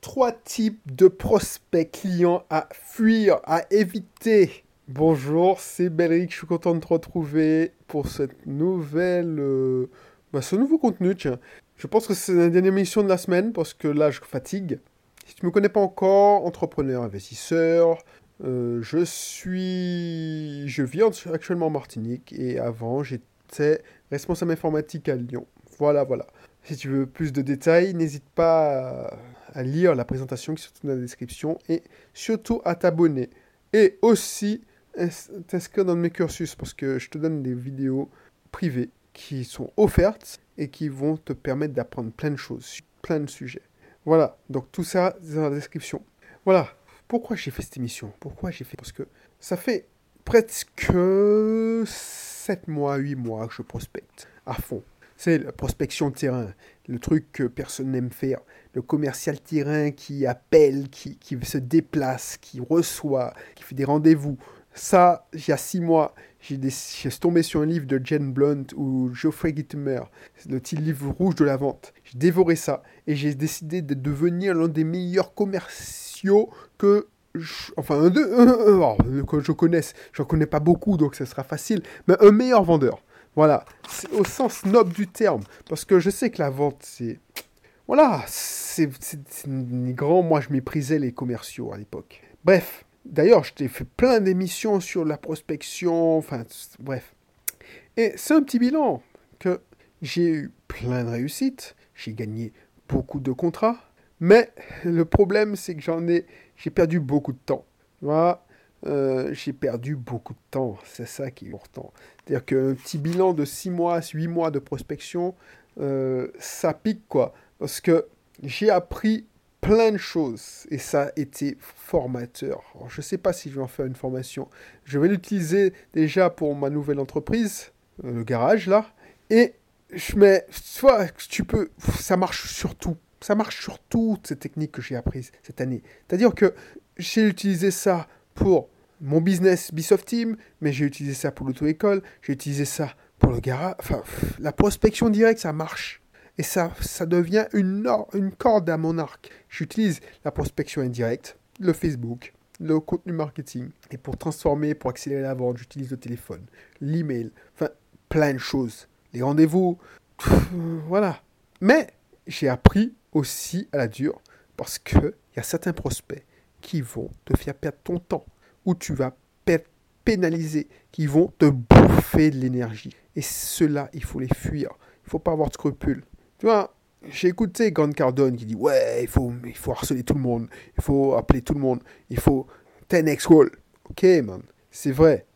trois types de prospects clients à fuir, à éviter. Bonjour, c'est Belric, je suis content de te retrouver pour cette nouvelle, euh, bah, ce nouveau contenu. Je pense que c'est la dernière émission de la semaine parce que là, je fatigue. Si tu ne me connais pas encore, entrepreneur, investisseur, euh, je suis, je vis actuellement en Martinique et avant, j'étais responsable informatique à Lyon. Voilà, voilà. Si tu veux plus de détails, n'hésite pas à, lire la présentation qui se trouve dans la description et surtout à t'abonner. Et aussi t'inscrire dans mes cursus parce que je te donne des vidéos privées qui sont offertes et qui vont te permettre d'apprendre plein de choses sur plein de sujets. Voilà, donc tout ça dans la description. Voilà, pourquoi j'ai fait cette émission? Pourquoi j'ai fait? Parce que ça fait presque 7 mois, 8 mois que je prospecte à fond. C'est la prospection de terrain, le truc que personne n'aime faire. Le commercial terrain qui appelle, qui, qui se déplace, qui reçoit, qui fait des rendez-vous. Ça, il y a six mois, j'ai tombé sur un livre de Jen Blunt ou Geoffrey Gittimer, le petit livre rouge de la vente. J'ai dévoré ça et j'ai décidé de devenir l'un des meilleurs commerciaux que enfin un, que je connaisse. J'en connais pas beaucoup donc ce sera facile, mais un meilleur vendeur. Voilà, c'est au sens noble du terme, parce que je sais que la vente, c'est... Voilà, c'est grand, moi je méprisais les commerciaux à l'époque. Bref, d'ailleurs, je t'ai fait plein d'émissions sur la prospection, enfin, bref. Et c'est un petit bilan que j'ai eu plein de réussites, j'ai gagné beaucoup de contrats, mais le problème c'est que j'en ai, j'ai perdu beaucoup de temps. Voilà, euh, j'ai perdu beaucoup de temps. C'est ça qui est important. C'est-à-dire qu'un petit bilan de 6 mois, 8 mois de prospection, euh, ça pique quoi. Parce que j'ai appris plein de choses et ça a été formateur. je ne sais pas si je vais en faire une formation. Je vais l'utiliser déjà pour ma nouvelle entreprise, euh, le garage là. Et je mets, soit tu peux, ça marche sur tout. Ça marche sur toutes ces techniques que j'ai apprises cette année. C'est-à-dire que j'ai utilisé ça pour mon business Bisoft Team, mais j'ai utilisé ça pour l'auto-école, j'ai utilisé ça pour le garage. Enfin, la prospection directe, ça marche. Et ça, ça devient une, une corde à mon arc. J'utilise la prospection indirecte, le Facebook, le contenu marketing. Et pour transformer, pour accélérer la vente, j'utilise le téléphone, l'email, enfin, plein de choses. Les rendez-vous, voilà. Mais j'ai appris aussi à la dure parce qu'il y a certains prospects qui vont te faire perdre ton temps, où tu vas pénaliser, qui vont te bouffer de l'énergie. Et cela, il faut les fuir. Il ne faut pas avoir de scrupules. Tu vois, j'ai écouté Grant Cardone qui dit Ouais, il faut, il faut harceler tout le monde, il faut appeler tout le monde, il faut 10x wall. Ok, man, c'est vrai.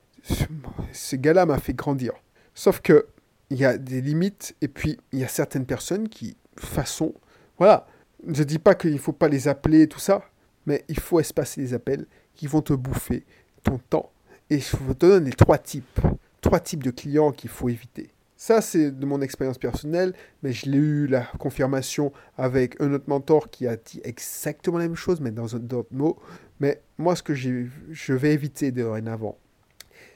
Ce gars-là m'a fait grandir. Sauf que il y a des limites, et puis il y a certaines personnes qui, façon, voilà, je dis pas qu'il ne faut pas les appeler, tout ça, mais il faut espacer les appels qui vont te bouffer ton temps. Et je vous donne les trois types, trois types de clients qu'il faut éviter. Ça, c'est de mon expérience personnelle, mais je l'ai eu la confirmation avec un autre mentor qui a dit exactement la même chose, mais dans d'autres mots. Mais moi, ce que je vais éviter dorénavant,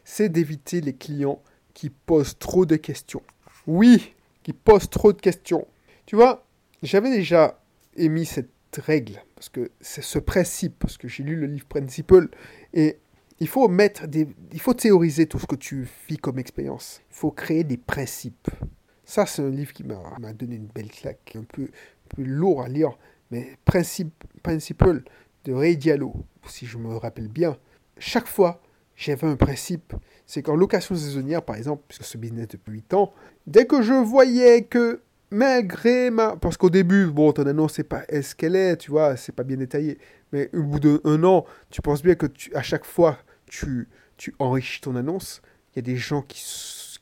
c'est d'éviter les clients qui posent trop de questions. Oui, qui posent trop de questions. Tu vois, j'avais déjà émis cette règle, parce que c'est ce principe, parce que j'ai lu le livre Principle, et il faut mettre des, il faut théoriser tout ce que tu vis comme expérience. Il faut créer des principes. Ça, c'est un livre qui m'a donné une belle claque, un peu plus lourd à lire, mais principe, Principle de Ray Diallo, si je me rappelle bien. Chaque fois, j'avais un principe, c'est qu'en location saisonnière, par exemple, puisque ce business depuis 8 ans, dès que je voyais que malgré ma... Parce qu'au début, bon, ton annonce, c'est pas est-ce qu'elle est, tu vois, c'est pas bien détaillé. Mais au bout d'un an, tu penses bien que tu, à chaque fois, tu, tu enrichis ton annonce, il y a des gens qui,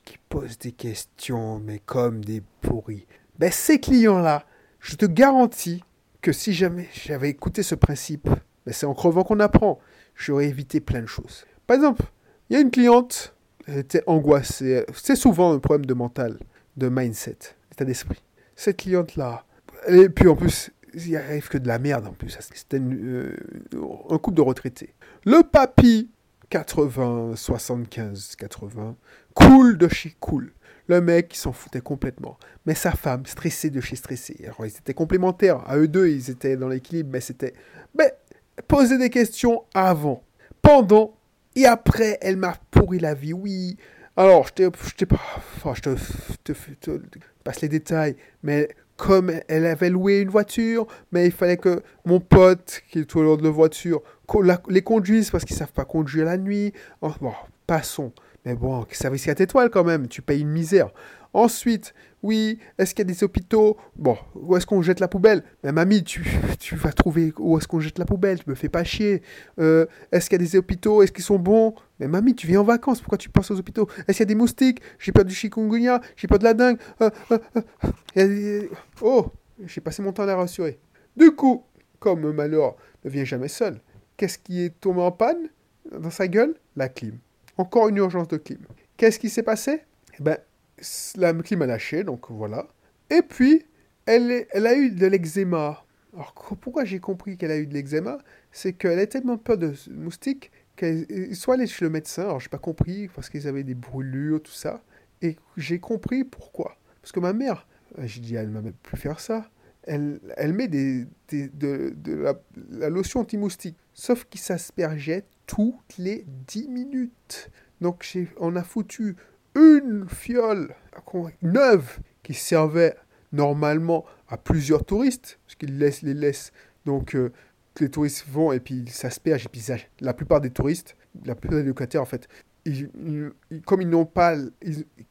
qui posent des questions, mais comme des pourris. Ben, ces clients-là, je te garantis que si jamais j'avais écouté ce principe, ben, c'est en crevant qu'on apprend, j'aurais évité plein de choses. Par exemple, il y a une cliente, elle était angoissée. C'est souvent un problème de mental, de mindset d'esprit. Cette cliente-là, et puis en plus, il arrive que de la merde en plus. C'était euh, un couple de retraités. Le papy, 80, 75, 80, cool de chez cool. Le mec, il s'en foutait complètement. Mais sa femme, stressée de chez stressée. Alors, ils étaient complémentaires. À eux deux, ils étaient dans l'équilibre, mais c'était. Mais poser des questions avant, pendant et après, elle m'a pourri la vie. Oui. Alors, je pas. Je te, passe les détails, mais comme elle avait loué une voiture, mais il fallait que mon pote, qui est tout le de voiture, les conduise parce qu'ils savent pas conduire la nuit. Oh, bon, passons. Mais bon, service 4 étoiles quand même, tu payes une misère. Ensuite, oui, est-ce qu'il y a des hôpitaux? Bon, où est-ce qu'on jette la poubelle? Mais mamie, tu, tu vas trouver où est-ce qu'on jette la poubelle, tu me fais pas chier. Euh, est-ce qu'il y a des hôpitaux? Est-ce qu'ils sont bons? Mais mamie, tu viens en vacances, pourquoi tu penses aux hôpitaux? Est-ce qu'il y a des moustiques? J'ai peur du chikungunya, j'ai peur de la dingue. Euh, euh, oh, j'ai passé mon temps à la rassurer. Du coup, comme malheur ne vient jamais seul, qu'est-ce qui est tombé en panne? Dans sa gueule? La clim. Encore une urgence de clim. Qu'est-ce qui s'est passé? Eh ben, la clim a lâché, donc voilà. Et puis, elle, elle a eu de l'eczéma. Alors, pourquoi j'ai compris qu'elle a eu de l'eczéma? C'est qu'elle a tellement peur de moustiques qu'elle soit allée chez le médecin. Alors, j'ai pas compris, parce qu'ils avaient des brûlures, tout ça. Et j'ai compris pourquoi. Parce que ma mère, j'ai dit, elle ne m'a plus faire ça. Elle, elle met de, la, la, lotion anti-moustique. Sauf qu'il s'aspergeait toutes les 10 minutes. Donc on a foutu une fiole neuve qui servait normalement à plusieurs touristes, parce qu'ils laissent les laissent. Donc euh, les touristes vont et puis ils s'aspergent et puis la plupart des touristes, la plupart des locataires en fait, comme ils n'ont pas,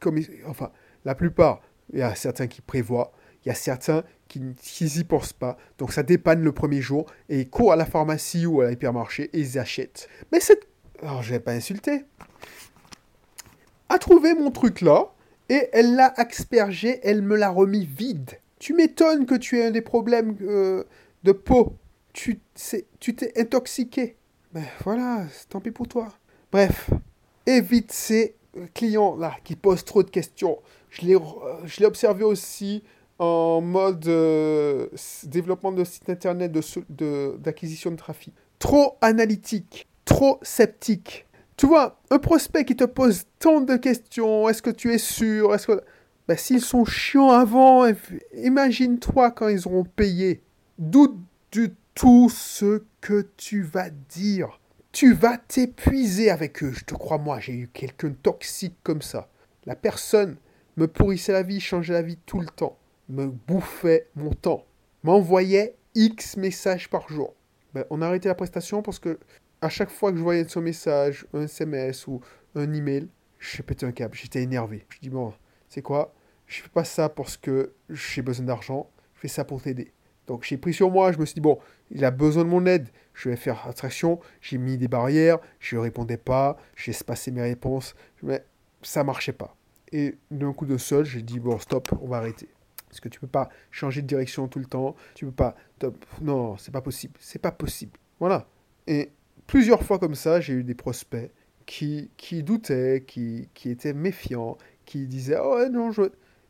comme enfin la plupart, il y a certains qui prévoient, il y a certains qui n'y pensent pas, donc ça dépanne le premier jour et ils courent à la pharmacie ou à l'hypermarché et ils achètent. Mais cette, alors je vais pas insulter, a trouvé mon truc là, et elle l'a aspergé, elle me l'a remis vide. Tu m'étonnes que tu aies des problèmes euh, de peau. Tu t'es intoxiqué. Ben voilà, tant pis pour toi. Bref, évite ces clients-là qui posent trop de questions. Je l'ai observé aussi en mode euh, développement de site internet d'acquisition de, de trafic. Trop analytique, trop sceptique. Tu vois, un prospect qui te pose tant de questions, est-ce que tu es sûr. Ben, s'ils sont chiants avant, imagine-toi quand ils auront payé. Doute du tout ce que tu vas dire. Tu vas t'épuiser avec eux, je te crois moi, j'ai eu quelqu'un toxique comme ça. La personne me pourrissait la vie, changeait la vie tout le temps, me bouffait mon temps, m'envoyait X messages par jour. Ben, on a arrêté la prestation parce que à chaque fois que je voyais son message, un SMS ou un email, j'ai pété un câble, j'étais énervé. Je dis bon, c'est quoi? Je fais pas ça parce que j'ai besoin d'argent, je fais ça pour t'aider. Donc j'ai pris sur moi, je me suis dit bon, il a besoin de mon aide, je vais faire attraction, j'ai mis des barrières, je répondais pas, j'ai espacé mes réponses, mais ça marchait pas. Et d'un coup de seul, j'ai dit bon, stop, on va arrêter. Parce que tu peux pas changer de direction tout le temps, tu peux pas. Non, c'est pas possible, c'est pas possible. Voilà. Et plusieurs fois comme ça, j'ai eu des prospects qui, qui doutaient, qui, qui étaient méfiants, qui disaient Oh non, je.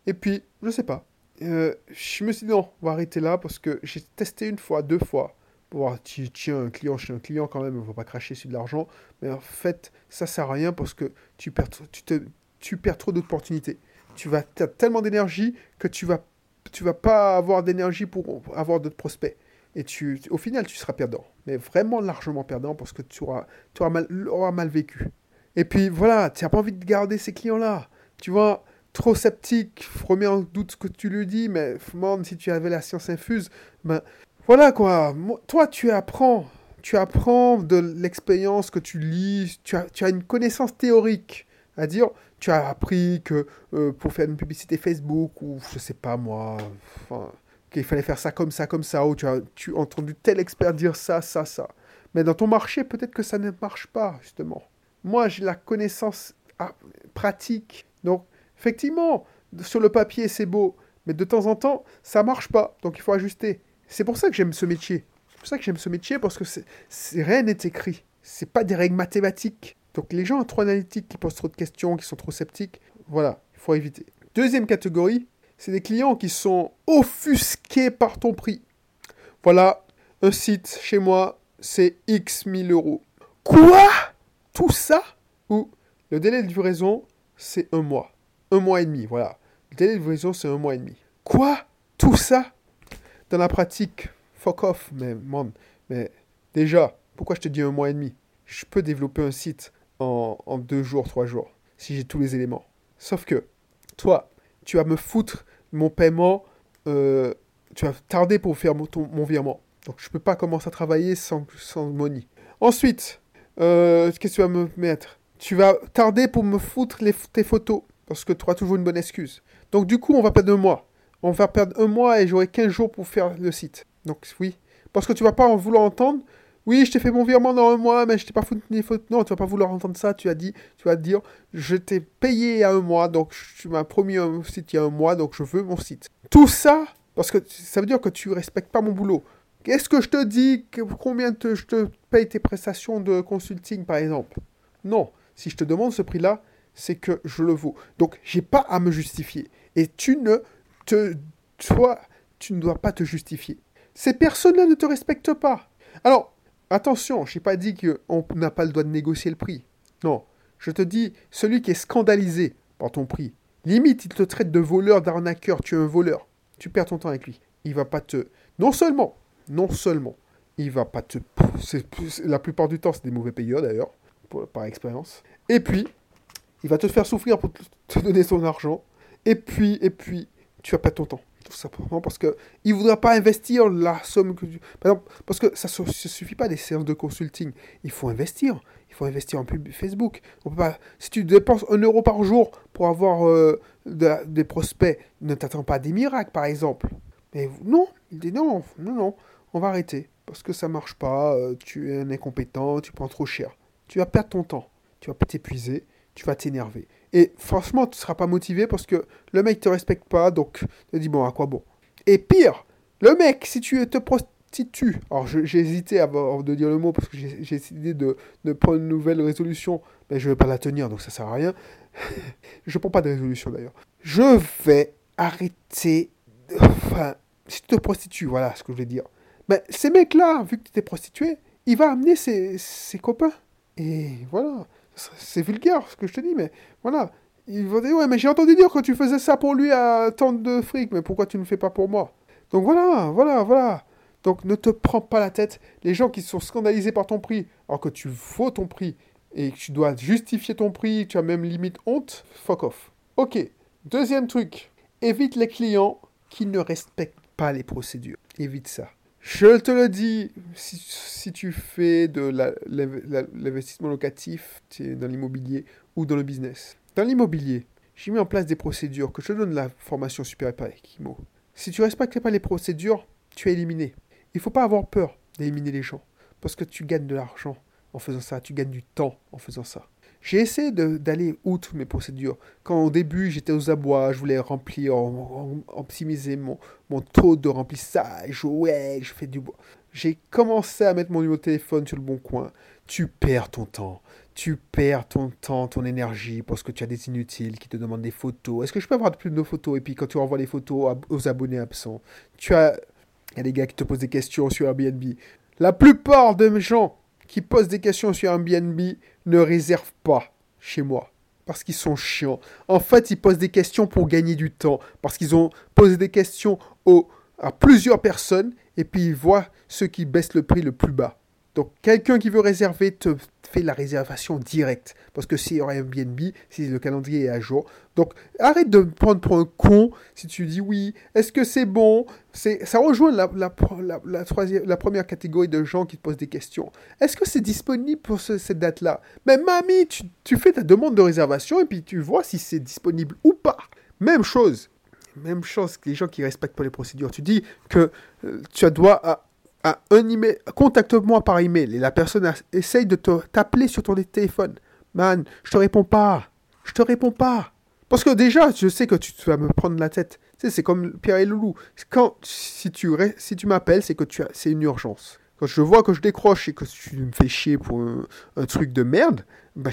Et puis, je sais pas. Euh, je me suis dit non, on va arrêter là parce que j'ai testé une fois, deux fois pour voir tiens, un client chez un client quand même, on va pas cracher sur de l'argent. Mais en fait, ça sert à rien parce que tu perds, tu te, tu perds trop d'opportunités. Tu vas as tellement d'énergie que tu vas, tu vas pas avoir d'énergie pour avoir d'autres prospects et tu, au final, tu seras perdant. Mais vraiment largement perdant parce que tu auras, tu auras, mal, mal vécu. Et puis voilà, tu n'as pas envie de garder ces clients-là. Tu vois, trop sceptique, remets en doute ce que tu lui dis, mais même si tu avais la science infuse, ben voilà quoi. Toi, tu apprends. Tu apprends de l'expérience que tu lis, tu as, tu as une connaissance théorique. À dire, tu as appris que euh, pour faire une publicité Facebook ou je sais pas moi, enfin, qu'il fallait faire ça comme ça, comme ça, ou tu as, tu as entendu tel expert dire ça, ça, ça. Mais dans ton marché, peut-être que ça ne marche pas, justement. Moi, j'ai la connaissance ah, pratique. Donc, effectivement, sur le papier, c'est beau, mais de temps en temps, ça marche pas. Donc, il faut ajuster. C'est pour ça que j'aime ce métier. C'est pour ça que j'aime ce métier, parce que c'est, rien n'est écrit. C'est pas des règles mathématiques. Donc, les gens trop analytiques, qui posent trop de questions, qui sont trop sceptiques, voilà, il faut éviter. Deuxième catégorie, c'est des clients qui sont offusqués par ton prix. Voilà, un site chez moi, c'est X 1000 euros. Quoi? Tout ça? Ou le délai de livraison, c'est un mois. un mois et demi, voilà. Le délai de livraison, c'est un mois et demi. Quoi? Tout ça? Dans la pratique, fuck off, mais, man, mais déjà, pourquoi je te dis un mois et demi? Je peux développer un site en, en deux jours, trois jours, si j'ai tous les éléments. Sauf que, toi, tu vas me foutre mon paiement, euh, tu vas tarder pour faire mon, virement. Donc je peux pas commencer à travailler sans, sans money. Ensuite, euh, qu'est-ce que tu vas me mettre? Tu vas tarder pour me foutre tes photos, parce que tu auras toujours une bonne excuse. Donc du coup, on va perdre un mois. On va perdre un mois et j'aurai 15 jours pour faire le site. Donc oui. Parce que tu vas pas en vouloir entendre. Oui, je t'ai fait mon virement dans un mois, mais je t'ai pas foutu photos. Non, tu vas pas vouloir entendre ça. Tu as dit, tu vas dire, je t'ai payé a un mois, donc tu m'as promis un site il y a un mois, donc je veux mon site. Tout ça, parce que ça veut dire que tu respectes pas mon boulot. Qu'est-ce que je te dis? Combien te- je te paye tes prestations de consulting, par exemple? Non. Si je te demande ce prix-là, c'est que je le vaux. Donc, j'ai pas à me justifier. Et tu ne te... Toi, tu ne dois pas te justifier. Ces personnes-là ne te respectent pas. Alors, attention, je n'ai pas dit qu'on n'a pas le droit de négocier le prix. Non. Je te dis, celui qui est scandalisé par ton prix, limite, il te traite de voleur, d'arnaqueur, tu es un voleur. Tu perds ton temps avec lui. Il va pas te... Non seulement, non seulement, il va pas te... La plupart du temps, c'est des mauvais payeurs d'ailleurs, par expérience. Et puis, il va te faire souffrir pour te donner son argent. Et puis, et puis, tu vas perdre ton temps. Tout simplement parce que il voudra pas investir la somme que tu... Parce que ça ne suffit pas des séances de consulting. Il faut investir. Il faut investir en pub Facebook. Si tu dépenses un euro par jour pour avoir euh, des prospects, ne t'attends pas à des miracles, par exemple. Mais non, il dit non, non, non, on va arrêter. Parce que ça marche pas, euh, tu es un incompétent, tu prends trop cher. Tu vas perdre ton temps. Tu vas t'épuiser, tu vas t'énerver. Et franchement, tu ne seras pas motivé parce que le mec te respecte pas, donc te dis bon, à quoi bon? Et pire, le mec, si tu te prostitues, alors j'ai hésité avant de dire le mot parce que j'ai décidé de, de prendre une nouvelle résolution, mais je ne vais pas la tenir, donc ça sert à rien. je prends pas de résolution d'ailleurs. Je vais arrêter, enfin, si tu te prostitues, voilà ce que je vais dire. Mais ces mecs-là, vu que tu t'es prostitué, il va amener ses, ses copains. Et voilà, c'est vulgaire ce que je te dis, mais voilà. Ils vont dire, ouais, mais j'ai entendu dire que tu faisais ça pour lui à tant de fric, mais pourquoi tu ne le fais pas pour moi? Donc voilà, voilà, voilà. Donc ne te prends pas la tête. Les gens qui sont scandalisés par ton prix, alors que tu vaux ton prix, et que tu dois justifier ton prix, tu as même limite honte, fuck off. Ok, deuxième truc, évite les clients qui ne respectent pas les procédures. Évite ça. Je te le dis, si, tu fais de l'investissement locatif dans l'immobilier ou dans le business. Dans l'immobilier, j'ai mis en place des procédures que je donne la formation super par Kimo. Si tu respectes pas les procédures, tu es éliminé. Il faut pas avoir peur d'éliminer les gens parce que tu gagnes de l'argent en faisant ça, tu gagnes du temps en faisant ça. J'ai essayé d'aller outre mes procédures. Quand au début j'étais aux abois, je voulais remplir, optimiser mon, mon taux de remplissage, ouais, je fais du bois. J'ai commencé à mettre mon numéro de téléphone sur le bon coin. Tu perds ton temps. Tu perds ton temps, ton énergie, parce que tu as des inutiles qui te demandent des photos. Est-ce que je peux avoir plus de photos? Et puis quand tu envoies les photos aux abonnés absents, tu as... Il y a des gars qui te posent des questions sur Airbnb. La plupart de mes gens qui posent des questions sur Airbnb ne réservent pas chez moi. Parce qu'ils sont chiants. En fait, ils posent des questions pour gagner du temps. Parce qu'ils ont posé des questions à plusieurs personnes. Et puis ils voient ceux qui baissent le prix le plus bas. Donc quelqu'un qui veut réserver te fait la réservation directe. Parce que c'est Airbnb, si le calendrier est à jour. Donc arrête de me prendre pour un con si tu dis oui. Est-ce que c'est bon? C'est, Ça rejoint la, la, la, troisième, la première catégorie de gens qui te posent des questions. Est-ce que c'est disponible pour ce- cette date-là? Mais mamie, tu, tu fais ta demande de réservation et puis tu vois si c'est disponible ou pas. Même chose. Même chose que les gens qui respectent pas les procédures. Tu dis que euh, tu dois à, un contacte-moi par email et la personne essaye de t'appeler sur ton téléphone. Man, je te réponds pas. Je te réponds pas. Parce que déjà, je sais que tu vas me prendre la tête. C'est comme Pierre et Loulou. Quand, si tu, si tu m'appelles, c'est que tu c'est une urgence. Quand je vois que je décroche et que tu me fais chier pour un, truc de merde, bah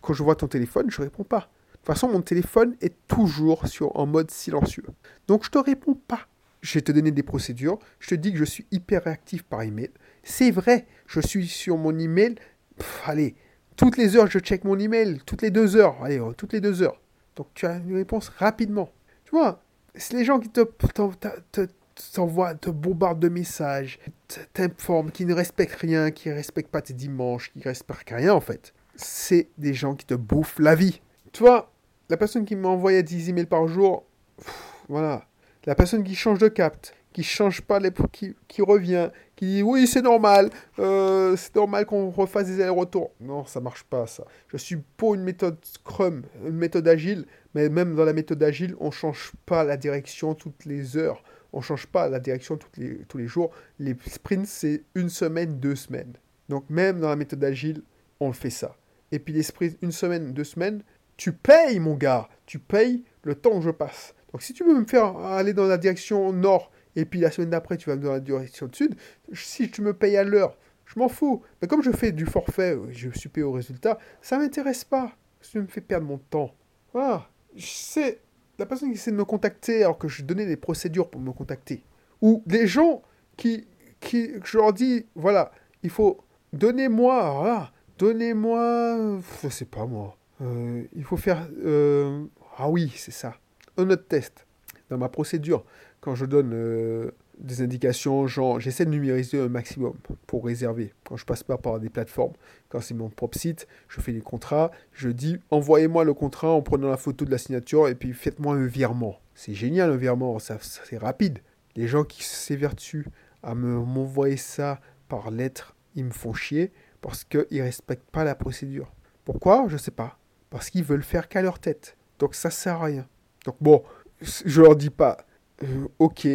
quand je vois ton téléphone, je réponds pas. De toute façon, mon téléphone est toujours en mode silencieux. Donc, je te réponds pas. Je vais te donner des procédures. Je te dis que je suis hyper réactif par email. C'est vrai, je suis sur mon email. Allez, toutes les heures, je check mon email. Toutes les deux heures. Allez, euh, toutes les deux heures. Donc tu as une réponse rapidement. Tu vois, c'est les gens qui te, t'envoient, te bombardent de messages, t'informent, qui ne respectent rien, qui ne respectent pas tes dimanches, qui ne respectent rien en fait. C'est des gens qui te bouffent la vie. Tu vois, la personne qui m'envoie 10 emails par jour, voilà. La personne qui change de capte, qui change pas les qui, qui revient, qui dit oui c'est normal, euh, c'est normal qu'on refasse des allers-retours. Non, ça marche pas ça. Je suis pour une méthode Scrum, une méthode agile, mais même dans la méthode agile, on change pas la direction toutes les heures. On change pas la direction les, tous les jours. Les sprints c'est une semaine, deux semaines. Donc même dans la méthode agile, on fait ça. Et puis les sprints une semaine, deux semaines, tu payes mon gars, tu payes le temps que je passe. Donc si tu veux me faire aller dans la direction nord et puis la semaine d'après tu vas dans la direction sud, si tu me payes à l'heure, je m'en fous. Mais comme je fais du forfait, je suis payé au résultat, ça m'intéresse pas. Ça me fait perdre mon temps. Voilà. C'est la personne qui essaie de me contacter alors que je donnais des procédures pour me contacter. Ou des gens qui, qui je leur dis, voilà, il faut, donnez-moi, voilà, donnez-moi, je sais pas moi, euh, il faut faire, euh, ah oui, c'est ça un autre test. Dans ma procédure, quand je donne euh, des indications, genre, j'essaie de numériser un maximum pour réserver. Quand je passe pas par des plateformes, quand c'est mon propre site, je fais des contrats, je dis envoyez-moi le contrat en prenant la photo de la signature et puis faites-moi un virement. C'est génial un virement, c'est rapide. Les gens qui s'évertuent à m'envoyer ça par lettre, ils me font chier parce qu'ils respectent pas la procédure. Pourquoi? Je sais pas. Parce qu'ils veulent faire qu'à leur tête. Donc ça sert à rien. Donc bon, je leur dis pas, euh, ok,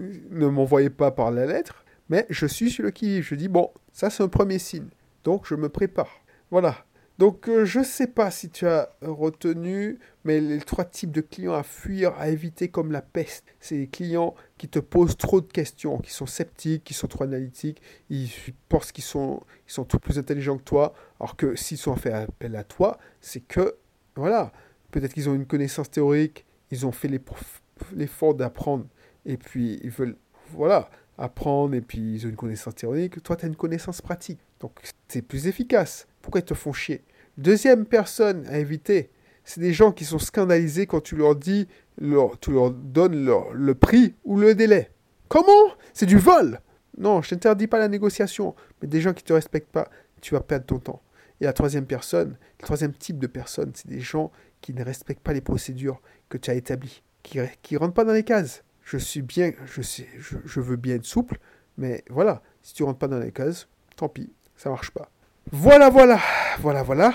ne m'envoyez pas par la lettre, mais je suis sur le qui Je dis, bon, ça c'est un premier signe. Donc je me prépare. Voilà. Donc euh, je ne sais pas si tu as retenu, mais les trois types de clients à fuir, à éviter comme la peste, c'est les clients qui te posent trop de questions, qui sont sceptiques, qui sont trop analytiques, ils pensent qu'ils sont, ils sont tout plus intelligents que toi, alors que s'ils sont fait appel à toi, c'est que, voilà, peut-être qu'ils ont une connaissance théorique, ils ont fait l'effort d'apprendre et puis ils veulent, voilà, apprendre et puis ils ont une connaissance théorique. Toi, tu as une connaissance pratique. Donc, c'est plus efficace. Pourquoi ils te font chier? Deuxième personne à éviter, c'est des gens qui sont scandalisés quand tu leur dis, leur, tu leur donnes le prix ou le délai. Comment? C'est du vol Non, je t'interdis pas la négociation, mais des gens qui ne te respectent pas, tu vas perdre ton temps. Et la troisième personne, le troisième type de personne, c'est des gens qui ne respectent pas les procédures que tu as établies, qui ne rentrent pas dans les cases. Je suis bien, je sais, je, veux bien être souple, mais voilà, si tu rentres pas dans les cases, tant pis, ça marche pas. Voilà, voilà, voilà, voilà.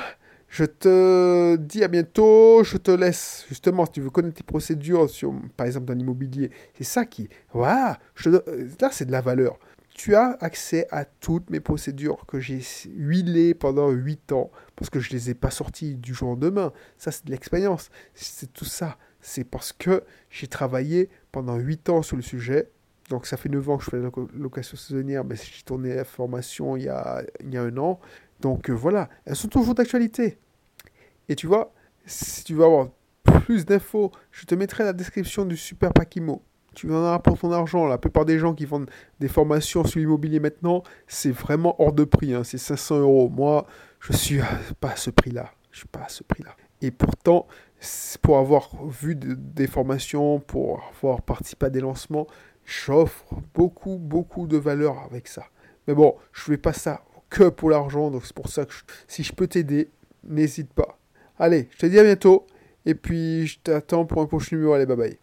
Je te dis à bientôt. Je te laisse, justement, si tu veux connaître tes procédures, sur, par exemple, dans l'immobilier. C'est ça qui. Voilà, je là, c'est de la valeur. Tu as accès à toutes mes procédures que j'ai huilées pendant 8 ans parce que je ne les ai pas sorties du jour au lendemain. Ça, c'est de l'expérience. C'est tout ça. C'est parce que j'ai travaillé pendant 8 ans sur le sujet. Donc, ça fait 9 ans que je fais la location saisonnière, mais j'ai tourné la formation il y a, il y a un an. Donc, euh, voilà. Elles sont toujours d'actualité. Et tu vois, si tu veux avoir plus d'infos, je te mettrai la description du Super Pakimo tu en as pour ton argent. La plupart des gens qui vendent des formations sur l'immobilier maintenant, c'est vraiment hors de prix. Hein. C'est 500 euros. Moi, je suis pas à ce prix-là. Je suis pas à ce prix-là. Et pourtant, pour avoir vu des formations, pour avoir participé à des lancements, j'offre beaucoup, beaucoup de valeur avec ça. Mais bon, je ne fais pas ça que pour l'argent. Donc c'est pour ça que si je peux t'aider, n'hésite pas. Allez, je te dis à bientôt. Et puis je t'attends pour un prochain numéro. Allez, bye bye.